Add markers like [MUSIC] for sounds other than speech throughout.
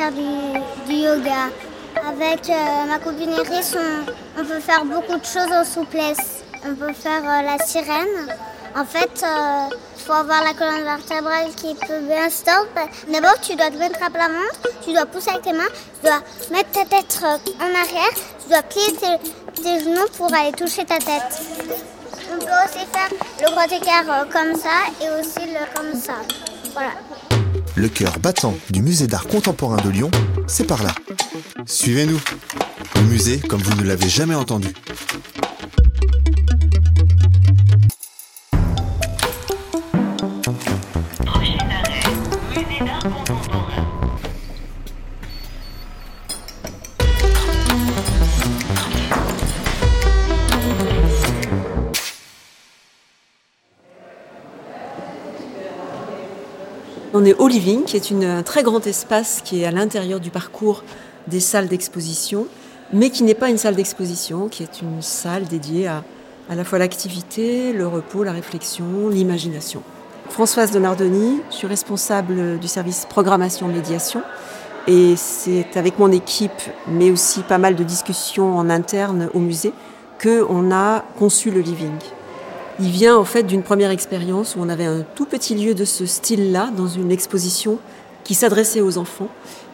faire du, yoga. Avec euh, ma copine Iris, on, peut faire beaucoup de choses en souplesse. On peut faire euh, la sirène. En fait, il faut avoir la colonne vertébrale qui peut bien stop. D'abord, tu dois te mettre à plat ventre, tu dois pousser avec tes mains, tu dois mettre ta tête en arrière, tu dois plier tes, genoux pour aller toucher ta tête. On peut aussi faire le grand écart comme ça et aussi le comme ça. Voilà. Le cœur battant du musée d'art contemporain de Lyon, c'est par là. Suivez-nous. Au musée comme vous ne l'avez jamais entendu. On est au Living, qui est un très grand espace qui est à l'intérieur du parcours des salles d'exposition, mais qui n'est pas une salle d'exposition, qui est une salle dédiée à à la fois l'activité, le repos, la réflexion, l'imagination. Françoise Donardoni, je suis responsable du service programmation médiation et c'est avec mon équipe, mais aussi pas mal de discussions en interne au musée, qu'on a conçu le living. Il vient en fait d'une première expérience où on avait un tout petit lieu de ce style-là dans une exposition qui s'adressait aux enfants.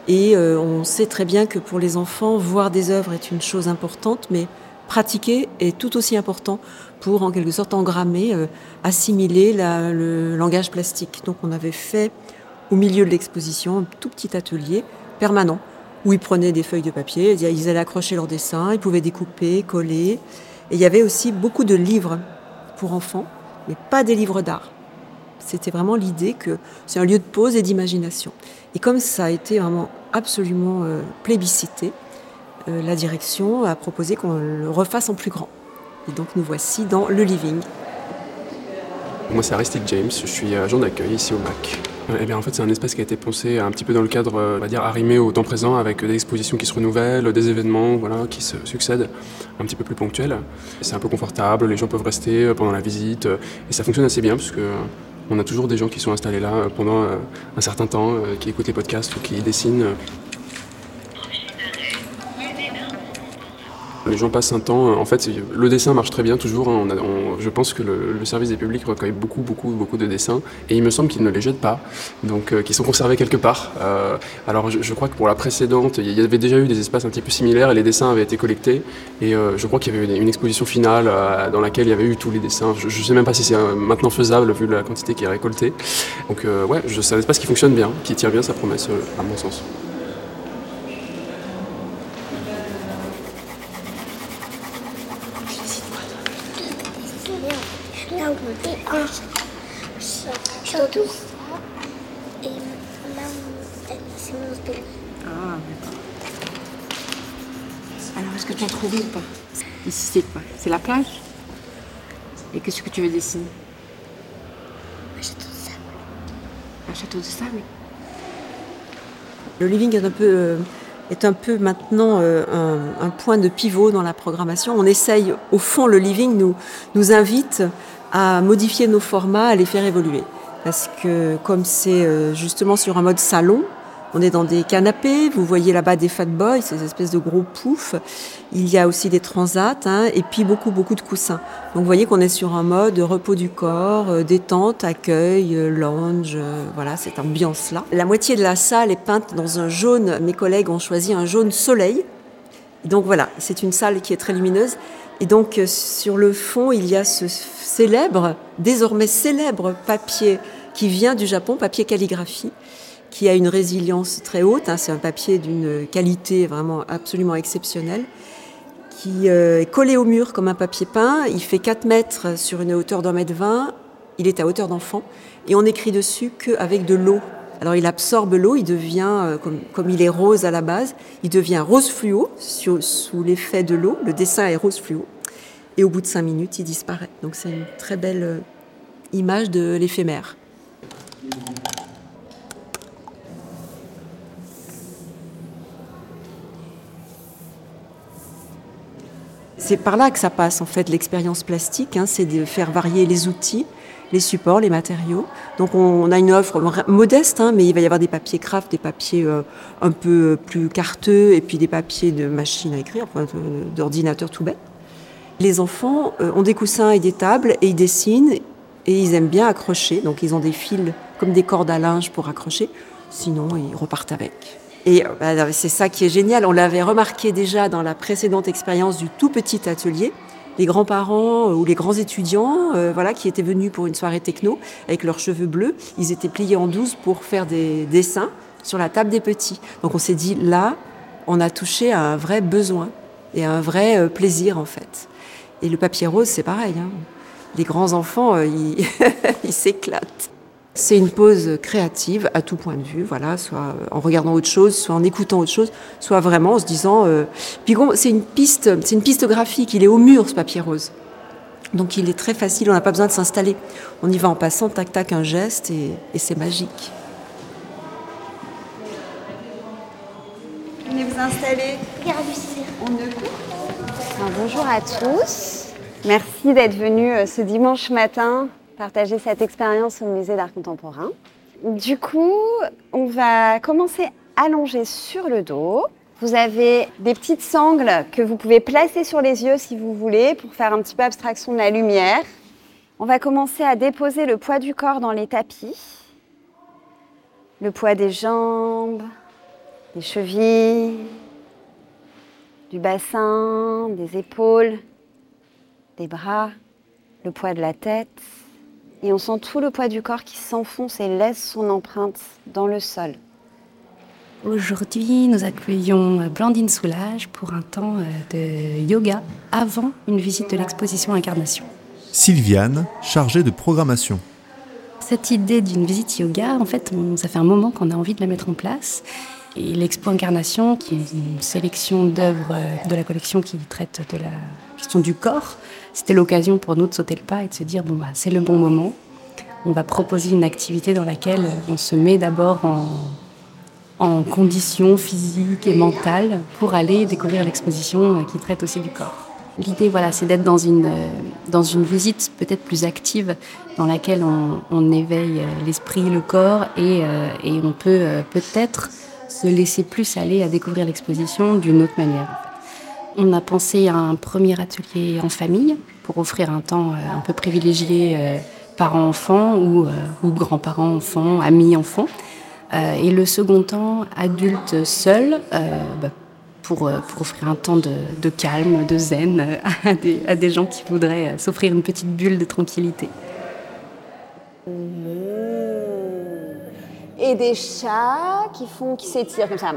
Et euh, on sait très bien que pour les enfants, voir des œuvres est une chose importante, mais pratiquer est tout aussi important pour en quelque sorte engrammer, euh, assimiler le langage plastique. Donc on avait fait au milieu de l'exposition un tout petit atelier permanent où ils prenaient des feuilles de papier, ils allaient accrocher leurs dessins, ils pouvaient découper, coller. Et il y avait aussi beaucoup de livres pour enfants, mais pas des livres d'art. C'était vraiment l'idée que c'est un lieu de pause et d'imagination. Et comme ça a été vraiment absolument euh, plébiscité, euh, la direction a proposé qu'on le refasse en plus grand. Et donc nous voici dans le living. Moi c'est Aristide James, je suis agent d'accueil ici au MAC. Eh bien, en fait, c'est un espace qui a été pensé un petit peu dans le cadre, euh, on va dire, arrimé au temps présent, avec des expositions qui se renouvellent, des événements voilà, qui se succèdent, un petit peu plus ponctuels. C'est un peu confortable, les gens peuvent rester euh, pendant la visite, euh, et ça fonctionne assez bien, parce on a toujours des gens qui sont installés là pendant un certain temps, qui écoutent les podcasts ou qui dessinent. Les gens passent un temps. En fait, le dessin marche très bien toujours. Hein. je pense que le, service des publics recueille beaucoup, beaucoup, beaucoup de dessins. Et il me semble qu'ils ne les jettent pas. Donc, euh, qu'ils sont conservés quelque part. Euh, alors, je, crois que pour la précédente, il y avait déjà eu des espaces un petit peu similaires et les dessins avaient été collectés. Et euh, je crois qu'il y avait une, exposition finale dans laquelle il y avait eu tous les dessins. Je ne sais même pas si c'est maintenant faisable vu la quantité qui est récoltée. Donc, ouais, c'est un espace qui fonctionne bien, qui tient bien sa promesse, à mon sens. Ah, Alors, ou pas Ici, c'est quoi C'est la plage Et qu'est-ce que tu veux dessiner Un château de sable. Un château de sable Le living est un peu, euh, est un peu maintenant euh, un, point de pivot dans la programmation. On essaye, au fond, le living nous, nous invite à modifier nos formats, à les faire évoluer. Parce que comme c'est euh, justement sur un mode salon, on est dans des canapés, vous voyez là-bas des fat boys, ces espèces de gros poufs. Il y a aussi des transats hein, et puis beaucoup, beaucoup de coussins. Donc vous voyez qu'on est sur un mode repos du corps, euh, détente, accueil, euh, lounge, voilà, cette ambiance-là. La moitié de la salle est peinte dans un jaune. Mes collègues ont choisi un jaune soleil. Donc voilà, c'est une salle qui est très lumineuse. Et donc sur le fond, il y a ce célèbre, désormais célèbre papier qui vient du Japon, papier calligraphie, qui a une résilience très haute. Hein. c'est un papier d'une qualité vraiment absolument exceptionnelle, qui euh, est collé au mur comme un papier peint. Il fait 4 mètres sur une hauteur d'un mètre 20. Il est à hauteur d'enfant. Et on écrit dessus qu'avec de l'eau. Alors il absorbe l'eau, il devient, euh, comme, il est rose à la base, il devient rose fluo sous, sous l'effet de l'eau. Le dessin est rose fluo. Et au bout de 5 minutes, il disparaît. Donc c'est une très belle euh, image de l'éphémère. C'est par là que ça passe en fait l'expérience plastique, hein, c'est de faire varier les outils les supports, les matériaux. Donc on, a une offre modeste, hein, mais il va y avoir des papiers craft, des papiers euh, un peu plus carteux, et puis des papiers de machine à écrire, enfin, d'ordinateur tout bête. Les enfants euh, ont des coussins et des tables, et ils dessinent, et ils aiment bien accrocher. Donc ils ont des fils comme des cordes à linge pour accrocher. Sinon, ils repartent avec. Et euh, bah, c'est ça qui est génial. On l'avait remarqué déjà dans la précédente expérience du tout petit atelier les grands-parents euh, ou les grands étudiants euh, voilà, qui étaient venus pour une soirée techno avec leurs cheveux bleus, ils étaient pliés en douze pour faire des dessins sur la table des petits. Donc on s'est dit, là, on a touché à un vrai besoin et à un vrai plaisir en fait. Et le papier rose, c'est pareil. Hein. Les grands enfants, [LAUGHS] ils s'éclatent. C'est une pause créative à tout point de vue, voilà, soit en regardant autre chose, soit en écoutant autre chose, soit vraiment en se disant. Euh... Puis c'est une piste, c'est une piste graphique. Il est au mur ce papier rose, donc il est très facile. On n'a pas besoin de s'installer. On y va en passant, tac tac, un geste et, c'est magique. Venez vous installer. On bonjour à tous. Merci d'être venus euh, ce dimanche matin partager cette expérience au musée d'art contemporain. Du coup, on va commencer allongé sur le dos. Vous avez des petites sangles que vous pouvez placer sur les yeux si vous voulez pour faire un petit peu abstraction de la lumière. On va commencer à déposer le poids du corps dans les tapis. Le poids des jambes, des chevilles, du bassin, des épaules, des bras, le poids de la tête. Et on sent tout le poids du corps qui s'enfonce et laisse son empreinte dans le sol. Aujourd'hui, nous accueillons Blandine Soulage pour un temps euh, de yoga avant une visite de l'exposition Incarnation. Sylviane, chargée de programmation. Cette idée d'une visite yoga, en fait, ça fait un moment qu'on a envie de la mettre en place. Et l'expo Incarnation, qui est une sélection d'œuvres euh, de la collection qui traite de la question du corps, c'était l'occasion pour nous de sauter le pas et de se dire bon bah c'est le bon moment. On va proposer une activité dans laquelle on se met d'abord en, en conditions physiques et mentales pour aller découvrir l'exposition qui traite aussi du corps. L'idée, voilà, c'est d'être dans une, dans une visite peut-être plus active, dans laquelle on, éveille l'esprit, le corps, et, euh, et on peut euh, peut-être se laisser plus aller à découvrir l'exposition d'une autre manière. On a pensé à un premier atelier en famille pour offrir un temps euh, un peu privilégié euh, parents-enfants ou, euh, ou grands-parents-enfants, amis-enfants. et le second temps, adulte seul, bah, pour, offrir un temps de, de calme, de zen [LAUGHS] à des, à des gens qui voudraient s'offrir une petite bulle de tranquillité. Et des chats qui font, qui s'étirent comme ça.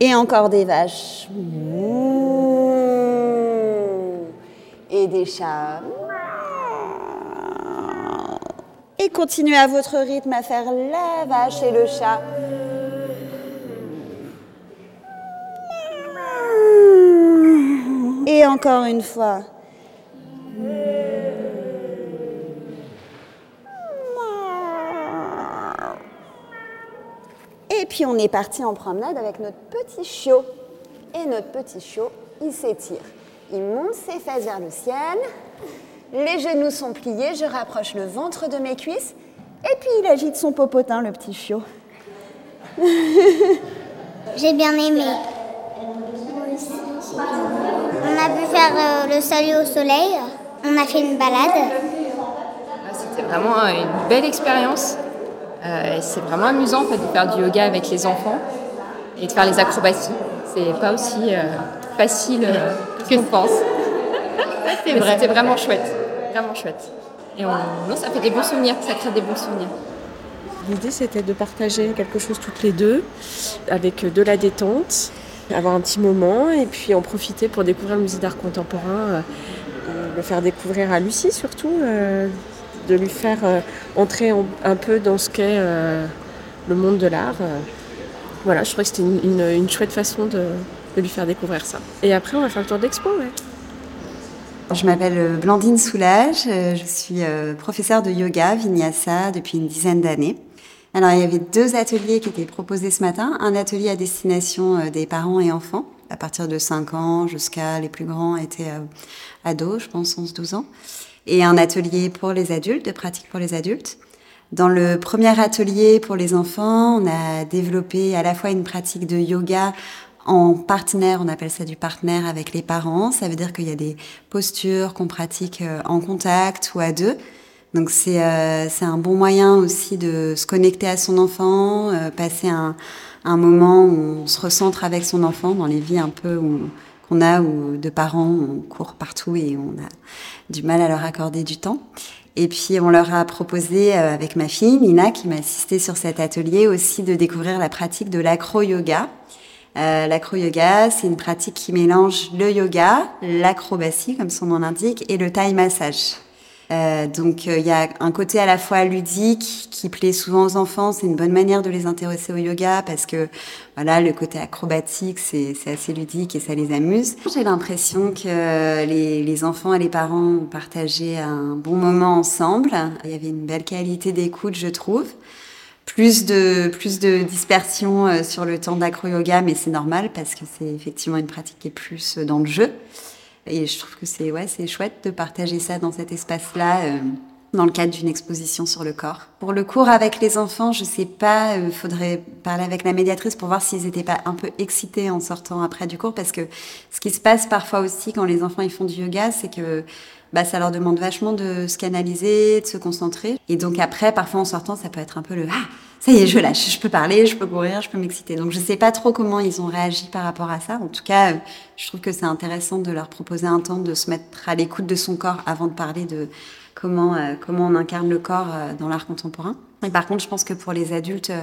Et encore des vaches. Et des chats. Et continuez à votre rythme à faire la vache et le chat. Et encore une fois. Et puis on est parti en promenade avec notre petit chiot. Et notre petit chiot, il s'étire. Il monte ses fesses vers le ciel. Les genoux sont pliés, je rapproche le ventre de mes cuisses. Et puis il agite son popotin, le petit chiot. [LAUGHS] J'ai bien aimé. On a pu faire euh, le salut au soleil. On a fait une balade. C'était vraiment une belle expérience. Euh, c'est vraiment amusant de faire du yoga avec les enfants et de faire les acrobaties. C'est pas aussi euh, facile euh, que qu'on pense. C'était vraiment chouette, vraiment chouette. Et non, ça fait des bons souvenirs, ça crée des bons souvenirs. L'idée c'était de partager quelque chose toutes les deux, avec de la détente, avoir un petit moment et puis en profiter pour découvrir le musée d'art contemporain, le faire découvrir à Lucie surtout, de lui faire euh, entrer un peu dans ce qu'est euh, le monde de l'art. Euh. Voilà, je trouvais que c'était une, chouette façon de, lui faire découvrir ça. Et après, on va faire le tour d'expo. Je m'appelle Blandine Soulage, je suis professeure de yoga vinyasa depuis une dizaine d'années. Alors, il y avait deux ateliers qui étaient proposés ce matin. Un atelier à destination des parents et enfants, à partir de 5 ans jusqu'à les plus grands étaient ados, je pense 11-12 ans. et un atelier pour les adultes, de pratique pour les adultes. Dans le premier atelier pour les enfants, on a développé à la fois une pratique de yoga en partenaire, on appelle ça du partenaire avec les parents. Ça veut dire qu'il y a des postures qu'on pratique euh, en contact ou à deux. Donc c'est euh, un bon moyen aussi de se connecter à son enfant, euh, passer un, un moment où on se recentre avec son enfant dans les vies un peu qu'on a où de parents on court partout et on a du mal à leur accorder du temps. Et puis on leur a proposé euh, avec ma fille Nina qui m'a assistée sur cet atelier aussi de découvrir la pratique de l'acro-yoga. Euh, l'acro-yoga, c'est une pratique qui mélange le yoga, l'acrobatie comme son nom l'indique, et le Thai massage. Euh, donc il y a un côté à la fois ludique qui plaît souvent aux enfants. C'est une bonne manière de les intéresser au yoga parce que voilà le côté acrobatique c'est assez ludique et ça les amuse. J'ai l'impression que les, les, enfants et les parents ont partagé un bon moment ensemble. Il y avait une belle qualité d'écoute je trouve. Plus de, plus de dispersion euh, sur le temps d'acro-yoga, mais c'est normal parce que c'est effectivement une pratique qui est plus dans le jeu. Et je trouve que c'est ouais, chouette de partager ça dans cet espace-là. Euh, dans le cadre d'une exposition sur le corps. Pour le cours avec les enfants, je sais pas, euh, faudrait parler avec la médiatrice pour voir s'ils étaient pas un peu excités en sortant après du cours, parce que ce qui se passe parfois aussi quand les enfants ils font du yoga, c'est que bah, ça leur demande vachement de se canaliser, de se concentrer. Et donc après, parfois en sortant, ça peut être un peu le ah, ça y est, je lâche, je peux parler, je peux courir, je peux m'exciter. Donc je sais pas trop comment ils ont réagi par rapport à ça. En tout cas, je trouve que c'est intéressant de leur proposer un temps de se mettre à l'écoute de son corps avant de parler de comment euh, comment on incarne le corps euh, dans l'art contemporain. Et par contre, je pense que pour les adultes, euh,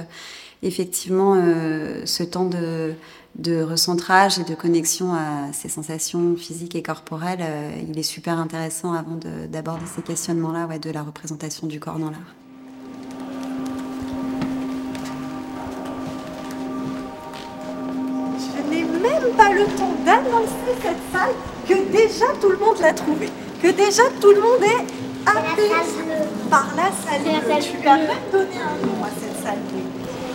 effectivement, ce temps de de recentrage et de connexion à ces sensations physiques et corporelles, il est super intéressant avant d'aborder ces questionnements-là ouais, de la représentation du corps dans l'art. pas le temps d'annoncer cette salle que déjà tout le monde l'a trouvée, que déjà tout le monde est apaisé par la salle. La Tu lui as même donné un nom à cette salle.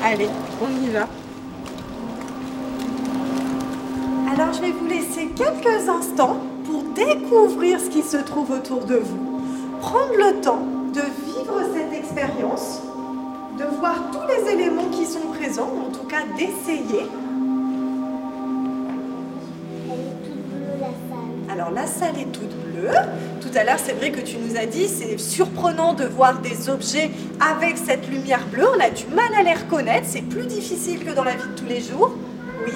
Allez, on y va. Alors je vais vous laisser quelques instants pour découvrir ce qui se trouve autour de vous. Prendre le temps de vivre cette expérience, de voir tous les éléments qui sont présents, en tout cas d'essayer Alors la salle est toute bleue. Tout à l'heure, c'est vrai que tu nous as dit, c'est surprenant de voir des objets avec cette lumière bleue. On a du mal à les reconnaître. C'est plus difficile que dans la vie de tous les jours. Oui.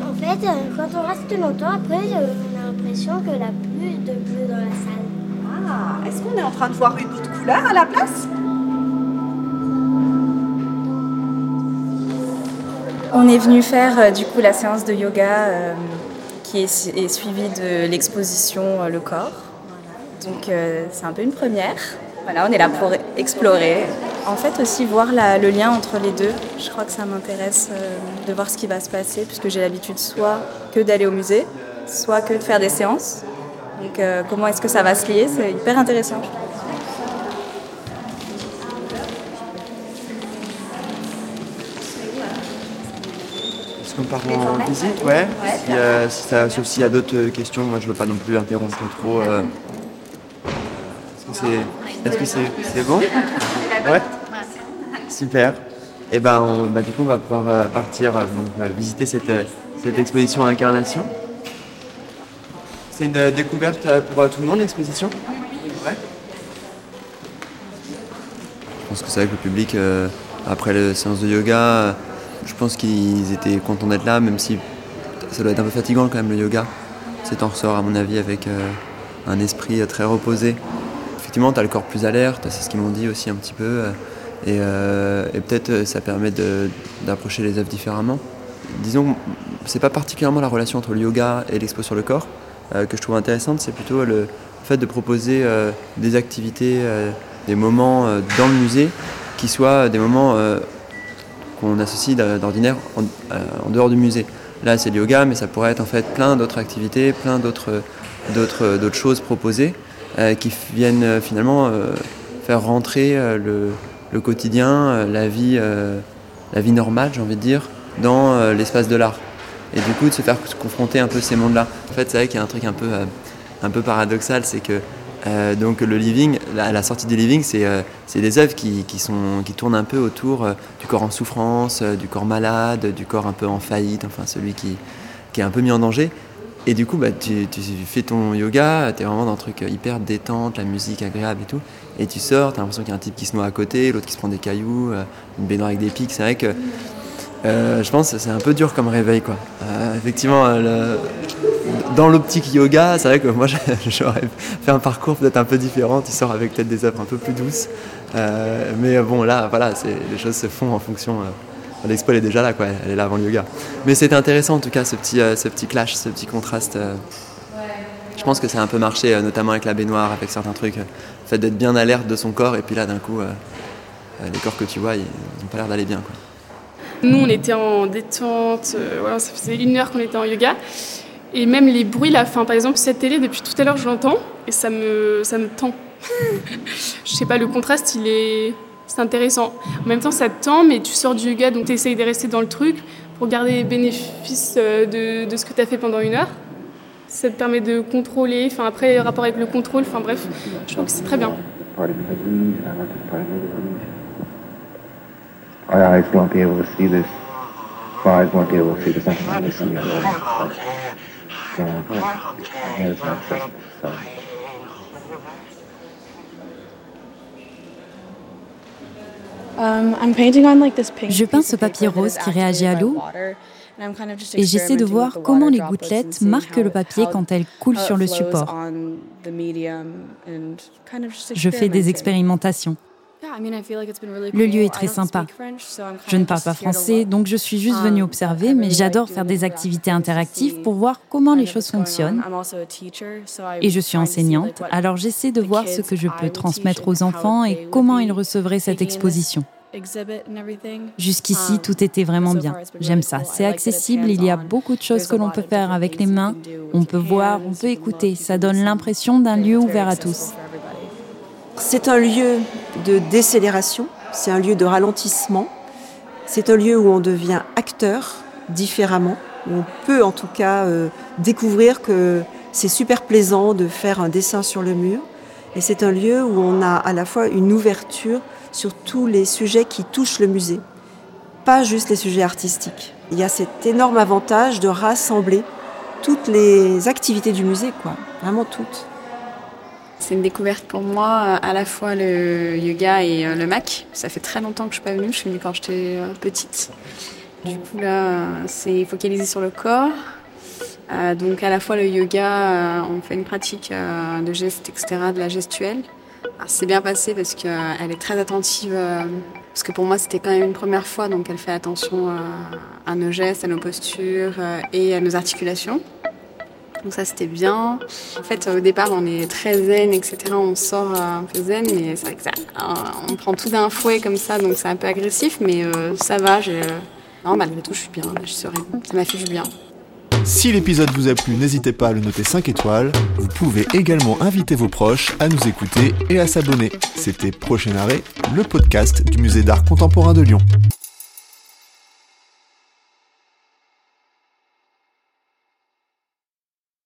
En fait, euh, quand on reste longtemps, après, euh, on a l'impression que la plus de bleu dans la salle. Ah, est-ce qu'on est en train de voir une autre couleur à la place? On est venu faire euh, du coup la séance de yoga qui est, suivi de l'exposition euh, Le Corps. Donc euh, c'est un peu une première. Voilà, on est là pour explorer. En fait aussi voir le lien entre les deux. Je crois que ça m'intéresse euh, de voir ce qui va se passer puisque j'ai l'habitude soit que d'aller au musée, soit que de faire des séances. Donc comment est-ce que ça va se lier? C'est hyper intéressant. on part en visite, ouais. Si, ça, sauf s'il y a d'autres euh, questions, moi je veux pas non plus interrompre trop. Euh. Est-ce que c'est est, bon? Ouais Super. Et eh ben, bah, du coup, on va pouvoir euh, partir visiter cette, exposition Incarnation. C'est une découverte pour tout le monde, l'exposition? Ouais. Je pense que c'est avec le public, après la séance de yoga, je pense qu'ils étaient contents d'être là, même si ça doit être un peu fatigant quand même le yoga. C'est en ressort à mon avis avec euh, un esprit très reposé. Effectivement, tu as le corps plus alerte, c'est ce qu'ils m'ont dit aussi un petit peu. Euh, euh, et, peut-être ça permet d'approcher les œuvres différemment. Disons, c'est pas particulièrement la relation entre le yoga et l'expo sur le corps que je trouve intéressante, c'est plutôt le fait de proposer des activités, des moments dans le musée qui soient des moments qu'on associe d'ordinaire euh, en, dehors du musée. Là, c'est le yoga, mais ça pourrait être en fait plein d'autres activités, plein d'autres choses proposées euh, qui viennent euh, finalement faire rentrer le, quotidien, la vie, la vie normale, j'ai envie de dire, dans l'espace de l'art. Et du coup, de se faire confronter un peu ces mondes-là. En fait, c'est vrai qu'il y a un truc un peu, un peu paradoxal, c'est que Euh, donc le living, la, la sortie du living, c'est euh, des œuvres qui, qui, tournent un peu autour euh, du corps en souffrance, euh, du corps malade, du corps un peu en faillite, enfin celui qui, qui est un peu mis en danger. Et du coup, bah, tu, fais ton yoga, tu es vraiment dans un truc hyper détente, la musique agréable et tout. Et tu sors, tu as l'impression qu'il y a un type qui se noie à côté, l'autre qui se prend des cailloux, euh, une baignoire avec des pics. C'est vrai que euh, je pense que c'est un peu dur comme réveil. Quoi. Euh, effectivement, euh, dans l'optique yoga, c'est vrai que moi [LAUGHS] j'aurais fait un parcours peut-être un peu différent. Tu sors avec peut-être des œuvres un peu plus douces. Euh, mais bon, là, voilà, les choses se font en fonction. L'expo elle est déjà là, quoi. elle est là avant le yoga. Mais c'était intéressant en tout cas, ce petit, euh, ce petit clash, ce petit contraste. euh. Je pense que ça a un peu marché, euh, notamment avec la baignoire, avec certains trucs. Le fait d'être bien alerte de son corps, et puis là, d'un coup, les corps que tu vois, ils n'ont pas l'air d'aller bien. Quoi. Nous, on était en détente, voilà, ça faisait une heure qu'on était en yoga. Et même les bruits, la fin, par exemple, cette télé, depuis tout à l'heure, je l'entends et ça me, ça me tend. [LAUGHS] je sais pas, le contraste, il est. C'est intéressant. En même temps, ça te tend, mais tu sors du yoga, donc tu essayes de rester dans le truc pour garder les bénéfices euh, de, de ce que tu as fait pendant une heure. Ça te permet de contrôler, enfin après, rapport avec le contrôle, enfin bref, je trouve que c'est très bien. Je peins ce papier rose qui réagit à l'eau et j'essaie de voir comment les gouttelettes marquent le papier quand elles coulent sur le support. Je fais des expérimentations. Le lieu est très sympa. Je ne parle pas français, donc je suis juste venue observer, mais j'adore faire des activités interactives pour voir comment les choses fonctionnent. Et je suis enseignante, alors j'essaie de voir ce que je peux transmettre aux enfants et comment ils recevraient cette exposition. Jusqu'ici, tout était vraiment bien. J'aime ça. C'est accessible, il y a beaucoup de choses que l'on peut faire avec les mains. On peut voir, on peut écouter. Ça donne l'impression d'un lieu ouvert à tous. C'est un lieu de décélération, c'est un lieu de ralentissement, c'est un lieu où on devient acteur différemment, où on peut en tout cas euh, découvrir que c'est super plaisant de faire un dessin sur le mur. Et c'est un lieu où on a à la fois une ouverture sur tous les sujets qui touchent le musée, pas juste les sujets artistiques. Il y a cet énorme avantage de rassembler toutes les activités du musée, quoi, vraiment toutes. C'est une découverte pour moi, à la fois le yoga et euh, le MAC. Ça fait très longtemps que je suis pas venue, je suis venue quand j'étais euh, petite. Du coup là, c'est focalisé sur le corps. Euh, donc à la fois le yoga, on fait une pratique de gestes, etc., de la gestuelle. C'est bien passé parce qu'elle est très attentive, parce que pour moi c'était quand même une première fois, donc elle fait attention à nos gestes, à nos postures et à nos articulations. Donc ça c'était bien. En fait au départ on est très zen, etc. On sort euh, un peu zen, mais c'est vrai que ça, euh, on prend tout d'un fouet comme ça, donc c'est un peu agressif, mais euh, ça va. Non, malgré tout je suis bien, je suis. Ça m'a fait du bien. Si l'épisode vous a plu, n'hésitez pas à le noter 5 étoiles. Vous pouvez également inviter vos proches à nous écouter et à s'abonner. C'était Prochain Arrêt, le podcast du Musée d'art contemporain de Lyon.